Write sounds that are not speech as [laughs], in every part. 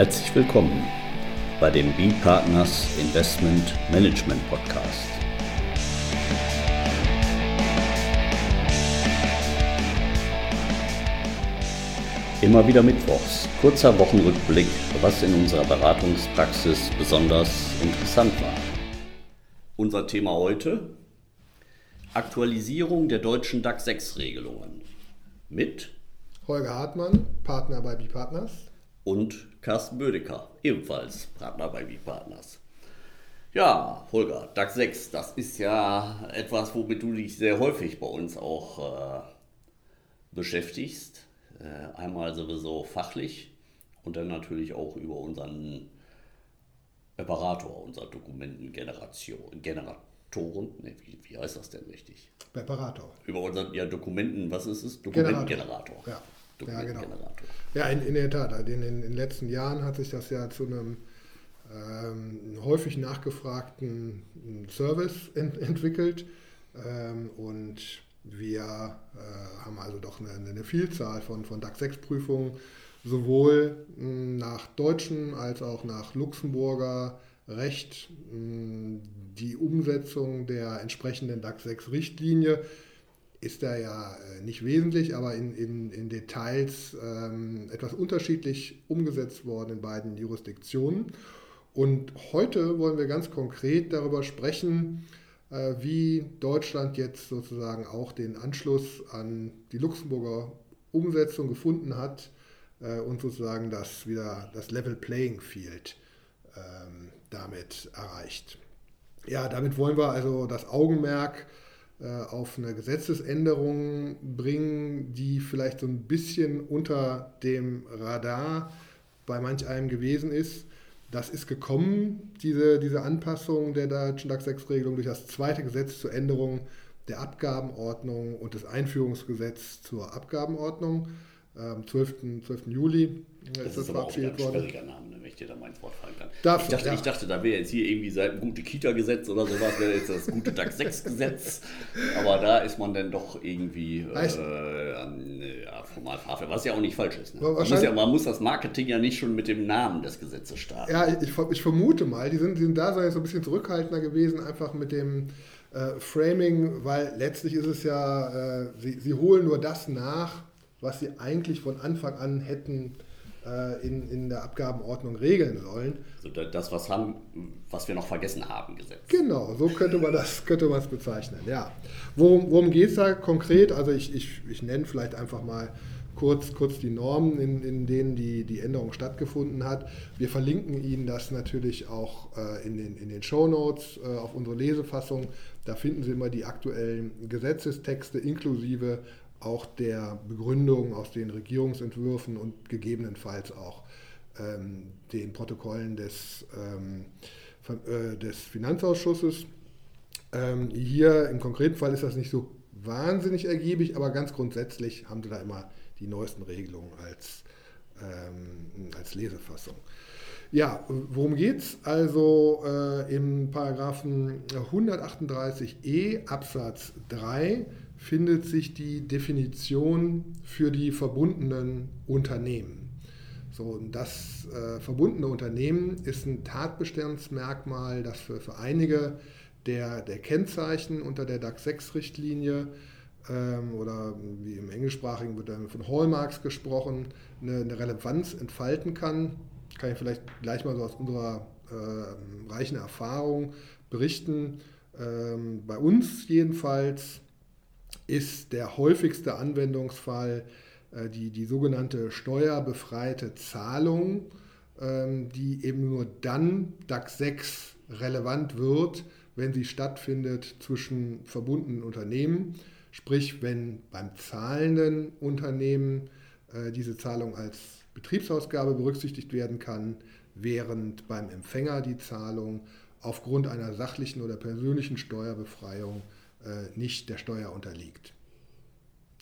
Herzlich willkommen bei dem B-Partners Investment Management Podcast. Immer wieder Mittwochs, kurzer Wochenrückblick, was in unserer Beratungspraxis besonders interessant war. Unser Thema heute, Aktualisierung der deutschen DAX 6 Regelungen mit Holger Hartmann, Partner bei B-Partners und Carsten Bödecker, ebenfalls Partner bei B-Partners. Ja, Holger, DAX 6, das ist ja etwas, womit du dich sehr häufig bei uns auch äh, beschäftigst. Äh, einmal sowieso fachlich und dann natürlich auch über unseren Operator, unser Dokumentengeneration, Generatoren, ne, wie, wie heißt das denn richtig? Operator. Über unseren ja, Dokumenten, was ist es? Dokumentengenerator. Ja. Ja, genau. Ja, in, in der Tat. Also in, in, den letzten Jahren hat sich das ja zu einem ähm, häufig nachgefragten Service ent entwickelt. Ähm, und wir äh, haben also doch eine, eine Vielzahl von, von DAX 6-Prüfungen, sowohl mh, hm, nach deutschem als auch nach Luxemburger Recht. Mh, hm, die Umsetzung der entsprechenden DAX 6-Richtlinie ist da ja äh, nicht wesentlich, aber in, in, in Details ähm, etwas unterschiedlich umgesetzt worden in beiden Jurisdiktionen. Und heute wollen wir ganz konkret darüber sprechen, äh, wie Deutschland jetzt sozusagen auch den Anschluss an die Luxemburger Umsetzung gefunden hat äh, und sozusagen das wieder das Level Playing Field ähm, damit erreicht. Ja, damit wollen wir also das Augenmerk äh, auf eine Gesetzesänderung bringen, die vielleicht so ein bisschen unter dem Radar bei manch einem gewesen ist. Das ist gekommen, diese, diese Anpassung der deutschen DAX 6-Regelung durch das zweite Gesetz zur Änderung der Abgabenordnung und das Einführungsgesetz zur Abgabenordnung am 12. 12. Juli das ist, das verabschiedet worden. Name, ne, wenn ich dir da mal ins Wort fallen kann. Darf ich, dachte, ja. ich dachte, da wäre jetzt hier irgendwie seit ein gute Kita-Gesetz oder sowas, wäre jetzt das gute DAX 6-Gesetz. Aber da ist man dann doch irgendwie äh, an, ja, formal verhaftet, was ja auch nicht falsch ist. Ne? Man, muss ja, man muss das Marketing ja nicht schon mit dem Namen des Gesetzes starten. Ja, ich, ich vermute mal, die sind, die sind da so ein bisschen zurückhaltender gewesen, einfach mit dem äh, Framing, weil letztlich ist es ja, äh, sie, sie holen nur das nach, was sie eigentlich von Anfang an hätten äh, in, in der Abgabenordnung regeln sollen. Also das, was, haben, was wir noch vergessen haben, gesetzt. Genau, so könnte man das [laughs] könnte man es bezeichnen. Ja. Worum, worum geht es da konkret? Also ich, ich, ich nenne vielleicht einfach mal kurz, kurz die Normen, in, in denen die, die Änderung stattgefunden hat. Wir verlinken Ihnen das natürlich auch äh, in den, in den Show Notes äh, auf unsere Lesefassung. Da finden Sie immer die aktuellen Gesetzestexte inklusive auch der Begründung aus den Regierungsentwürfen und gegebenenfalls auch ähm, den Protokollen des, ähm, äh, des Finanzausschusses. Ähm, hier im konkreten Fall ist das nicht so wahnsinnig ergiebig, aber ganz grundsätzlich haben Sie da immer die neuesten Regelungen als, ähm, als Lesefassung. Ja, worum geht es? Also äh, im Paragraphen 138e Absatz 3 findet sich die Definition für die verbundenen Unternehmen. So, das äh, verbundene Unternehmen ist ein Tatbestandsmerkmal, das für, für einige der, der Kennzeichen unter der DAX 6-Richtlinie ähm, oder wie im Englischsprachigen wird dann von Hallmarks gesprochen, eine, eine, Relevanz entfalten kann. Kann ich vielleicht gleich mal so aus unserer äh, reichen Erfahrung berichten. Ähm, bei uns jedenfalls ist der häufigste Anwendungsfall äh, die, die sogenannte steuerbefreite Zahlung, ähm, die eben nur dann DAX 6 relevant wird, wenn sie stattfindet zwischen verbundenen Unternehmen. Sprich, wenn beim zahlenden Unternehmen äh, diese Zahlung als Betriebsausgabe berücksichtigt werden kann, während beim Empfänger die Zahlung aufgrund einer sachlichen oder persönlichen Steuerbefreiung äh, nicht der Steuer unterliegt.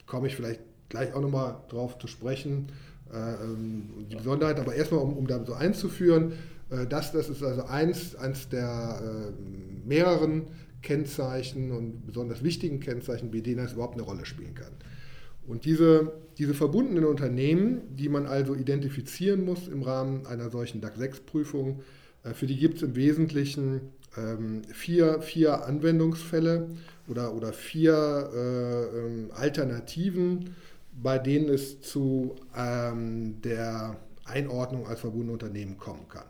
Komme ich vielleicht gleich auch nochmal drauf zu sprechen, äh, ähm, die Besonderheit, aber erstmal, um, um da so einzuführen, äh, das, das ist also eins, eins der mehreren Kennzeichen und besonders wichtigen Kennzeichen, bei denen das überhaupt eine Rolle spielen kann. Und diese, diese verbundenen Unternehmen, die man also identifizieren muss im Rahmen einer solchen DAX 6-Prüfung, äh, für die gibt es im Wesentlichen ähm, vier, vier Anwendungsfälle oder, oder vier äh, ähm, Alternativen, bei denen es zu ähm, der Einordnung als verbundene Unternehmen kommen kann.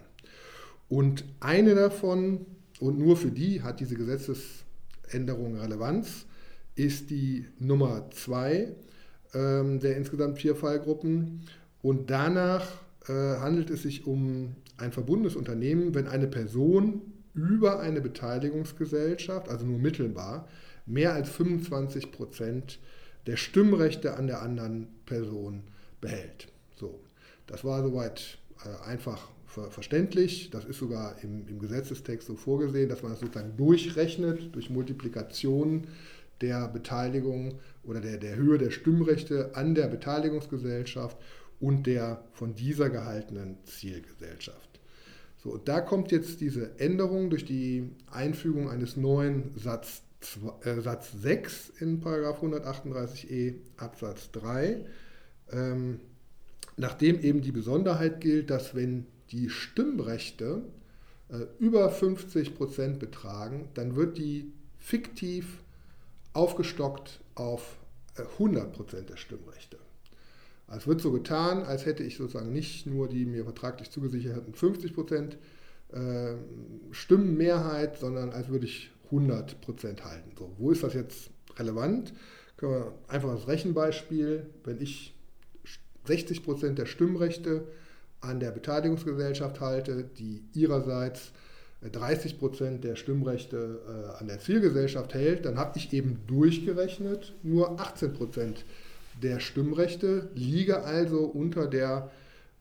Und eine davon, und nur für die hat diese Gesetzesänderung Relevanz, ist die Nummer zwei ähm, der insgesamt vier Fallgruppen. Und danach äh, handelt es sich um ein verbundenes Unternehmen, wenn eine Person über eine Beteiligungsgesellschaft, also nur mittelbar, mehr als 25 Prozent der Stimmrechte an der anderen Person behält. So, das war soweit äh, einfach ver verständlich. Das ist sogar im, im, Gesetzestext so vorgesehen, dass man das sozusagen durchrechnet durch Multiplikation der Beteiligung oder der, der Höhe der Stimmrechte an der Beteiligungsgesellschaft und der von dieser gehaltenen Zielgesellschaft. So, da kommt jetzt diese Änderung durch die Einfügung eines neuen Satz, äh, Satz 6 in 138e Absatz 3, ähm, nachdem eben die Besonderheit gilt, dass wenn die Stimmrechte äh, über 50 Prozent betragen, dann wird die fiktiv aufgestockt auf 100 äh, Prozent der Stimmrechte. Es wird so getan, als hätte ich sozusagen nicht nur die mir vertraglich zugesicherten 50 Prozent äh, Stimmenmehrheit, sondern als würde ich 100 Prozent halten. So, wo ist das jetzt relevant? Können wir einfach als Rechenbeispiel, wenn ich 60 Prozent der Stimmrechte an der Beteiligungsgesellschaft halte, die ihrerseits 30 Prozent der Stimmrechte äh, an der Zielgesellschaft hält, dann habe ich eben durchgerechnet nur 18 Prozent der Stimmrechte, liege also unter der,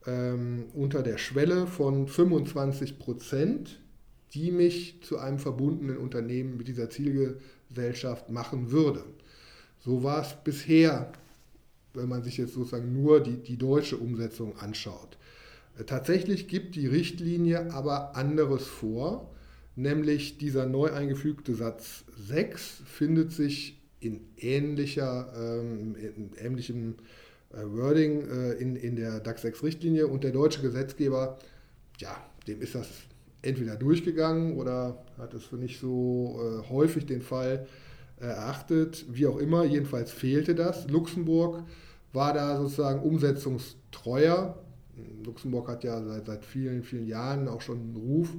ähm, unter der Schwelle von 25 Prozent, die mich zu einem verbundenen Unternehmen mit dieser Zielgesellschaft machen würde. So war es bisher, wenn man sich jetzt sozusagen nur die, die deutsche Umsetzung anschaut. Äh, tatsächlich gibt die Richtlinie aber anderes vor, nämlich dieser neu eingefügte Satz 6 findet sich in ähnlicher, ähm, ähnlichem äh, Wording äh, in, in der DAX 6 Richtlinie und der deutsche Gesetzgeber, ja, dem ist das entweder durchgegangen oder hat es für nicht so äh, häufig den Fall äh, erachtet, wie auch immer, jedenfalls fehlte das. Luxemburg war da sozusagen umsetzungstreuer. Luxemburg hat ja seit, seit vielen, vielen Jahren auch schon einen Ruf,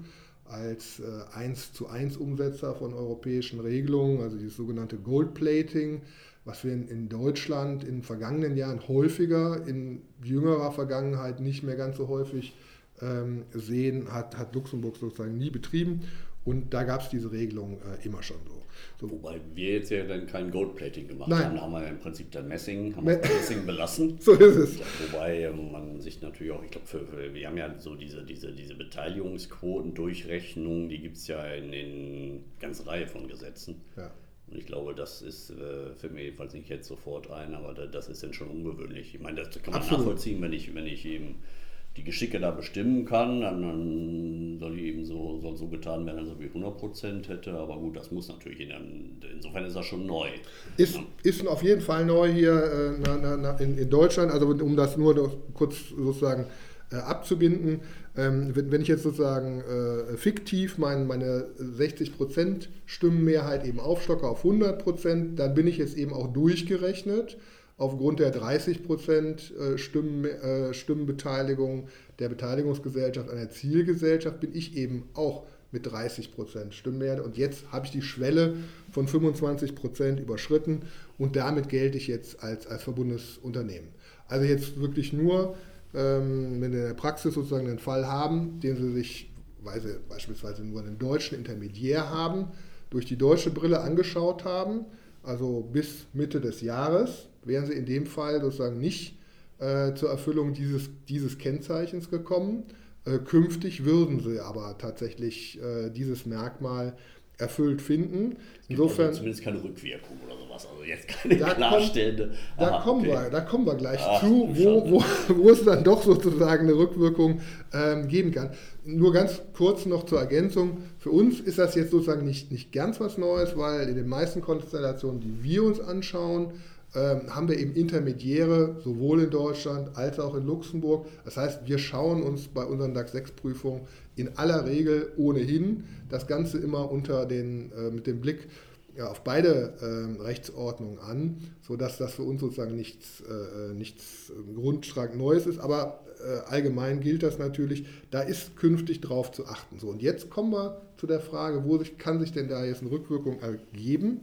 als äh, 1 zu 1 Umsetzer von europäischen Regelungen, also dieses sogenannte Goldplating, was wir in, Deutschland in vergangenen Jahren häufiger, in jüngerer Vergangenheit nicht mehr ganz so häufig ähm, sehen, hat, hat Luxemburg sozusagen nie betrieben. Und da gab es diese Regelung äh, immer schon so. so. Wobei wir jetzt ja dann kein Goldplating gemacht Nein. haben, da haben wir im Prinzip dann Messing, haben wir Messing belassen. [laughs] so ist es. Wobei man sich natürlich auch, ich glaube, wir haben ja so diese, diese, diese Beteiligungsquoten-Durchrechnung, die gibt es ja in den ganzen Reihe von Gesetzen. Ja. Und ich glaube, das ist, äh, fällt mir jedenfalls nicht jetzt sofort ein, aber das ist dann schon ungewöhnlich. Ich meine, das kann man Absolut. nachvollziehen, wenn ich, wenn ich eben die Geschicke da bestimmen kann, dann, dann soll die eben so, soll so getan werden, als ob ich 100% hätte. Aber gut, das muss natürlich, in, insofern ist das schon neu. Ist, ja. ist auf jeden Fall neu hier äh, na, na, na, in, in, Deutschland, also um das nur kurz sozusagen äh, abzubinden. Ähm, wenn, wenn, ich jetzt sozusagen äh, fiktiv mein, meine 60% Stimmenmehrheit eben aufstocke auf 100%, dann bin ich jetzt eben auch durchgerechnet aufgrund der 30 Prozent äh, Stimmen, äh, Stimmenbeteiligung der Beteiligungsgesellschaft an der Zielgesellschaft bin ich eben auch mit 30 Prozent Stimmenmehrheit. Und jetzt habe ich die Schwelle von 25 Prozent überschritten und damit gelte ich jetzt als, als verbundenes Unternehmen. Also jetzt wirklich nur, ähm, wenn Sie in der Praxis sozusagen einen Fall haben, den Sie sich, weil Sie beispielsweise nur einen deutschen Intermediär haben, durch die deutsche Brille angeschaut haben, also bis Mitte des Jahres, wären sie in dem Fall sozusagen nicht äh, zur Erfüllung dieses, dieses Kennzeichens gekommen. Äh, künftig würden sie aber tatsächlich äh, dieses Merkmal erfüllt finden. Insofern also zumindest keine Rückwirkung oder sowas, also jetzt keine da klarstellende. Kommt, da, Aha, kommen okay. wir, da kommen wir gleich Ach, zu, wo, wo, wo, es dann doch sozusagen eine Rückwirkung ähm, geben kann. Nur ganz kurz noch zur Ergänzung. Für uns ist das jetzt sozusagen nicht, nicht ganz was Neues, weil in den meisten Konstellationen, die wir uns anschauen, ähm, haben wir eben Intermediäre, sowohl in Deutschland als auch in Luxemburg. Das heißt, wir schauen uns bei unseren DAX 6-Prüfungen in aller Regel ohnehin das Ganze immer unter den, äh, mit dem Blick auf beide äh, Rechtsordnungen an, sodass das für uns sozusagen nichts, äh, nichts grundstark Neues ist. Aber äh, allgemein gilt das natürlich, da ist künftig drauf zu achten. So, und jetzt kommen wir zu der Frage, wo sich, kann sich denn da jetzt eine Rückwirkung ergeben?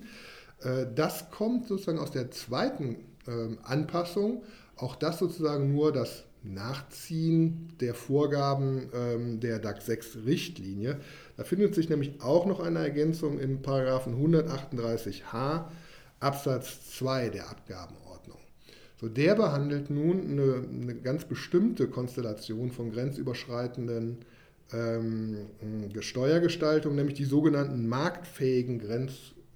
Äh, das kommt sozusagen aus der zweiten ähm, Anpassung. Auch das sozusagen nur das Nachziehen der Vorgaben ähm, der DAX 6 Richtlinie. Da findet sich nämlich auch noch eine Ergänzung im Paragraphen 138h Absatz 2 der Abgabenordnung. So, der behandelt nun eine, eine ganz bestimmte Konstellation von grenzüberschreitenden ähm, Steuergestaltungen, nämlich die sogenannten marktfähigen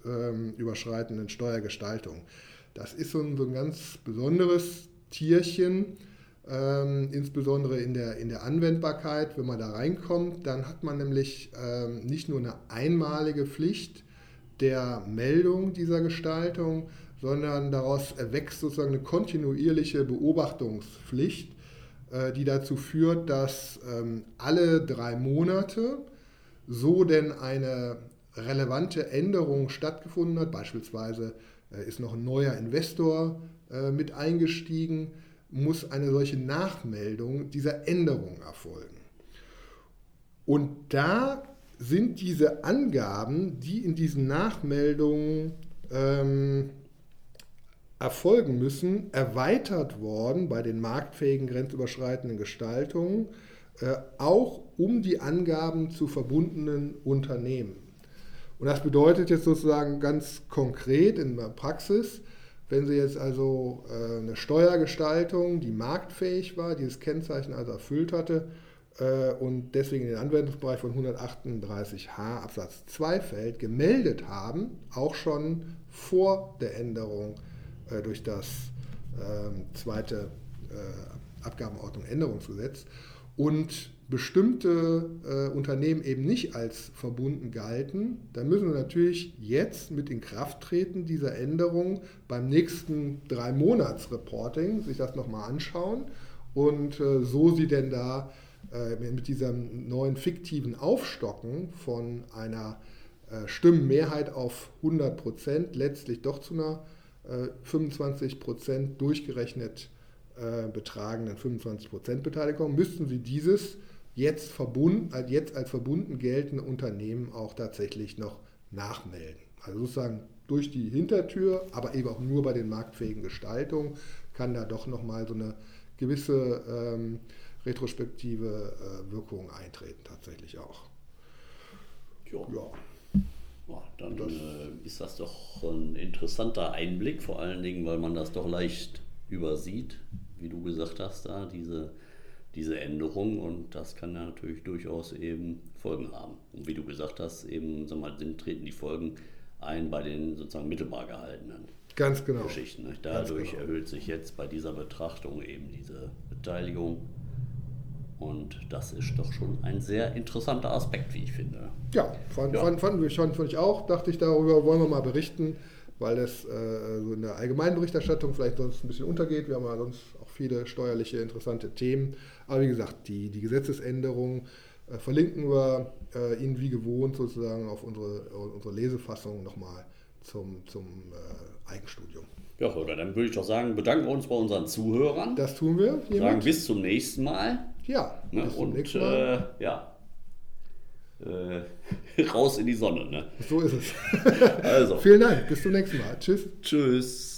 grenzüberschreitenden Steuergestaltungen. Das ist so ein, so ein ganz besonderes Tierchen, ähm, insbesondere in der, in der Anwendbarkeit, wenn man da reinkommt, dann hat man nämlich ähm, nicht nur eine einmalige Pflicht der Meldung dieser Gestaltung, sondern daraus erwächst sozusagen eine kontinuierliche Beobachtungspflicht, äh, die dazu führt, dass ähm, alle drei Monate, so denn eine relevante Änderung stattgefunden hat, beispielsweise äh, ist noch ein neuer Investor äh, mit eingestiegen, muss eine solche Nachmeldung dieser Änderung erfolgen. Und da sind diese Angaben, die in diesen Nachmeldungen ähm, erfolgen müssen, erweitert worden bei den marktfähigen grenzüberschreitenden Gestaltungen, äh, auch um die Angaben zu verbundenen Unternehmen. Und das bedeutet jetzt sozusagen ganz konkret in der Praxis, wenn Sie jetzt also äh, eine Steuergestaltung, die marktfähig war, dieses Kennzeichen also erfüllt hatte äh, und deswegen in den Anwendungsbereich von 138h Absatz 2 fällt, gemeldet haben, auch schon vor der Änderung äh, durch das ähm, zweite Abgabenordnung Änderungsgesetz und bestimmte äh, Unternehmen eben nicht als verbunden galten, dann müssen wir natürlich jetzt mit Inkrafttreten dieser Änderung beim nächsten drei Monats Reporting sich das nochmal anschauen und äh, so sie denn da äh, mit diesem neuen fiktiven Aufstocken von einer äh, Stimmenmehrheit auf 100 Prozent letztlich doch zu einer 25 äh, Prozent durchgerechnet äh, betragenden 25 Prozent Beteiligung, müssten sie dieses jetzt, verbunden, jetzt als verbunden geltende Unternehmen auch tatsächlich noch nachmelden. Also sozusagen durch die Hintertür, aber eben auch nur bei den marktfähigen Gestaltungen, kann da doch nochmal so eine gewisse ähm, retrospektive äh, Wirkung eintreten, tatsächlich auch. Ja. ja. ja dann das, äh, ist das doch ein interessanter Einblick, vor allen Dingen, weil man das doch leicht übersieht, wie du gesagt hast, da diese diese Änderung und das kann ja natürlich durchaus eben Folgen haben. Und wie du gesagt hast, eben sag mal, treten die Folgen ein bei den sozusagen mittelbar gehaltenen Ganz genau. Geschichten. Nicht? Dadurch genau. erhöht sich jetzt bei dieser Betrachtung eben diese Beteiligung. Und das ist doch schon ein sehr interessanter Aspekt, wie ich finde. Ja, fand, ja. fand, fand, fand, fand ich auch. Dachte ich, darüber wollen wir mal berichten, weil das äh, so in der allgemeinen Berichterstattung vielleicht sonst ein bisschen untergeht. Wir haben ja sonst viele steuerliche interessante Themen. Aber wie gesagt, die, die Gesetzesänderung äh, verlinken wir äh, Ihnen wie gewohnt sozusagen auf unsere, unsere Lesefassung nochmal zum, zum äh, Eigenstudium. Ja, oder dann würde ich doch sagen, bedanken wir uns bei unseren Zuhörern. Das tun wir. Hiermit. Sagen bis zum nächsten Mal. Ja, ne? bis zum und, nächsten Mal. Äh, ja. Äh, [laughs] raus in die Sonne. Ne? So ist es. also. [laughs] Vielen Dank. Bis zum nächsten Mal. Tschüss. Tschüss.